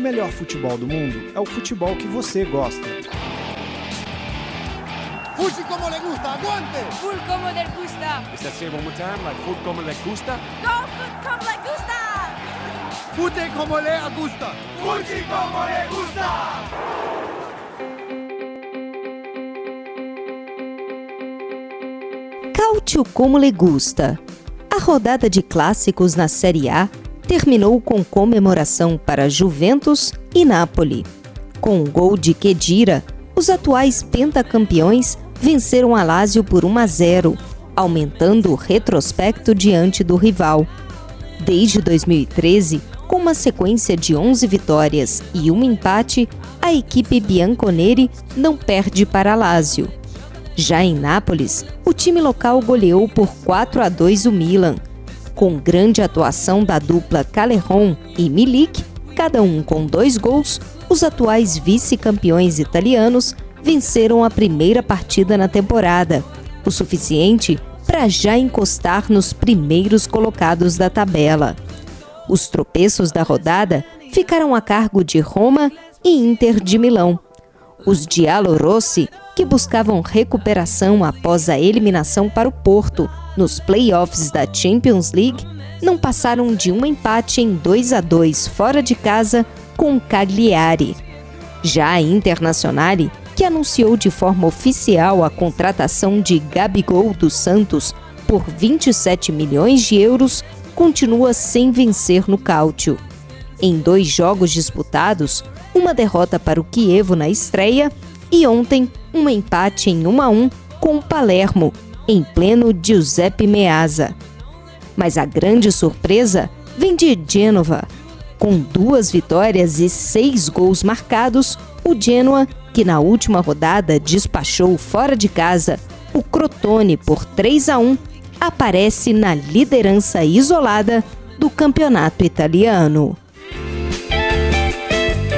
o melhor futebol do mundo é o futebol que você gosta. Fuji como le gusta, aguante! Full como le gusta. Is that say one more time? Like como le gusta? Go food como le gusta. Fute como le gusta! Fuji como le gusta. Cálcio como le gusta. A rodada de clássicos na Série A terminou com comemoração para Juventus e Napoli. Com o gol de Kedira, os atuais pentacampeões venceram a Lazio por 1 a 0, aumentando o retrospecto diante do rival. Desde 2013, com uma sequência de 11 vitórias e um empate, a equipe bianconeri não perde para Lazio. Já em Nápoles, o time local goleou por 4 a 2 o Milan. Com grande atuação da dupla Calerron e Milik, cada um com dois gols, os atuais vice-campeões italianos venceram a primeira partida na temporada, o suficiente para já encostar nos primeiros colocados da tabela. Os tropeços da rodada ficaram a cargo de Roma e Inter de Milão. Os Giallorossi, que buscavam recuperação após a eliminação para o Porto nos playoffs da Champions League, não passaram de um empate em 2 a 2 fora de casa com Cagliari. Já a Internazionale, que anunciou de forma oficial a contratação de Gabigol dos Santos por 27 milhões de euros, continua sem vencer no Cálcio. Em dois jogos disputados, uma derrota para o Chievo na estreia e ontem um empate em 1 a 1 com o Palermo, em pleno Giuseppe Meazza. Mas a grande surpresa vem de Genova. Com duas vitórias e seis gols marcados, o Genoa, que na última rodada despachou fora de casa o Crotone por 3 a 1, aparece na liderança isolada do campeonato italiano.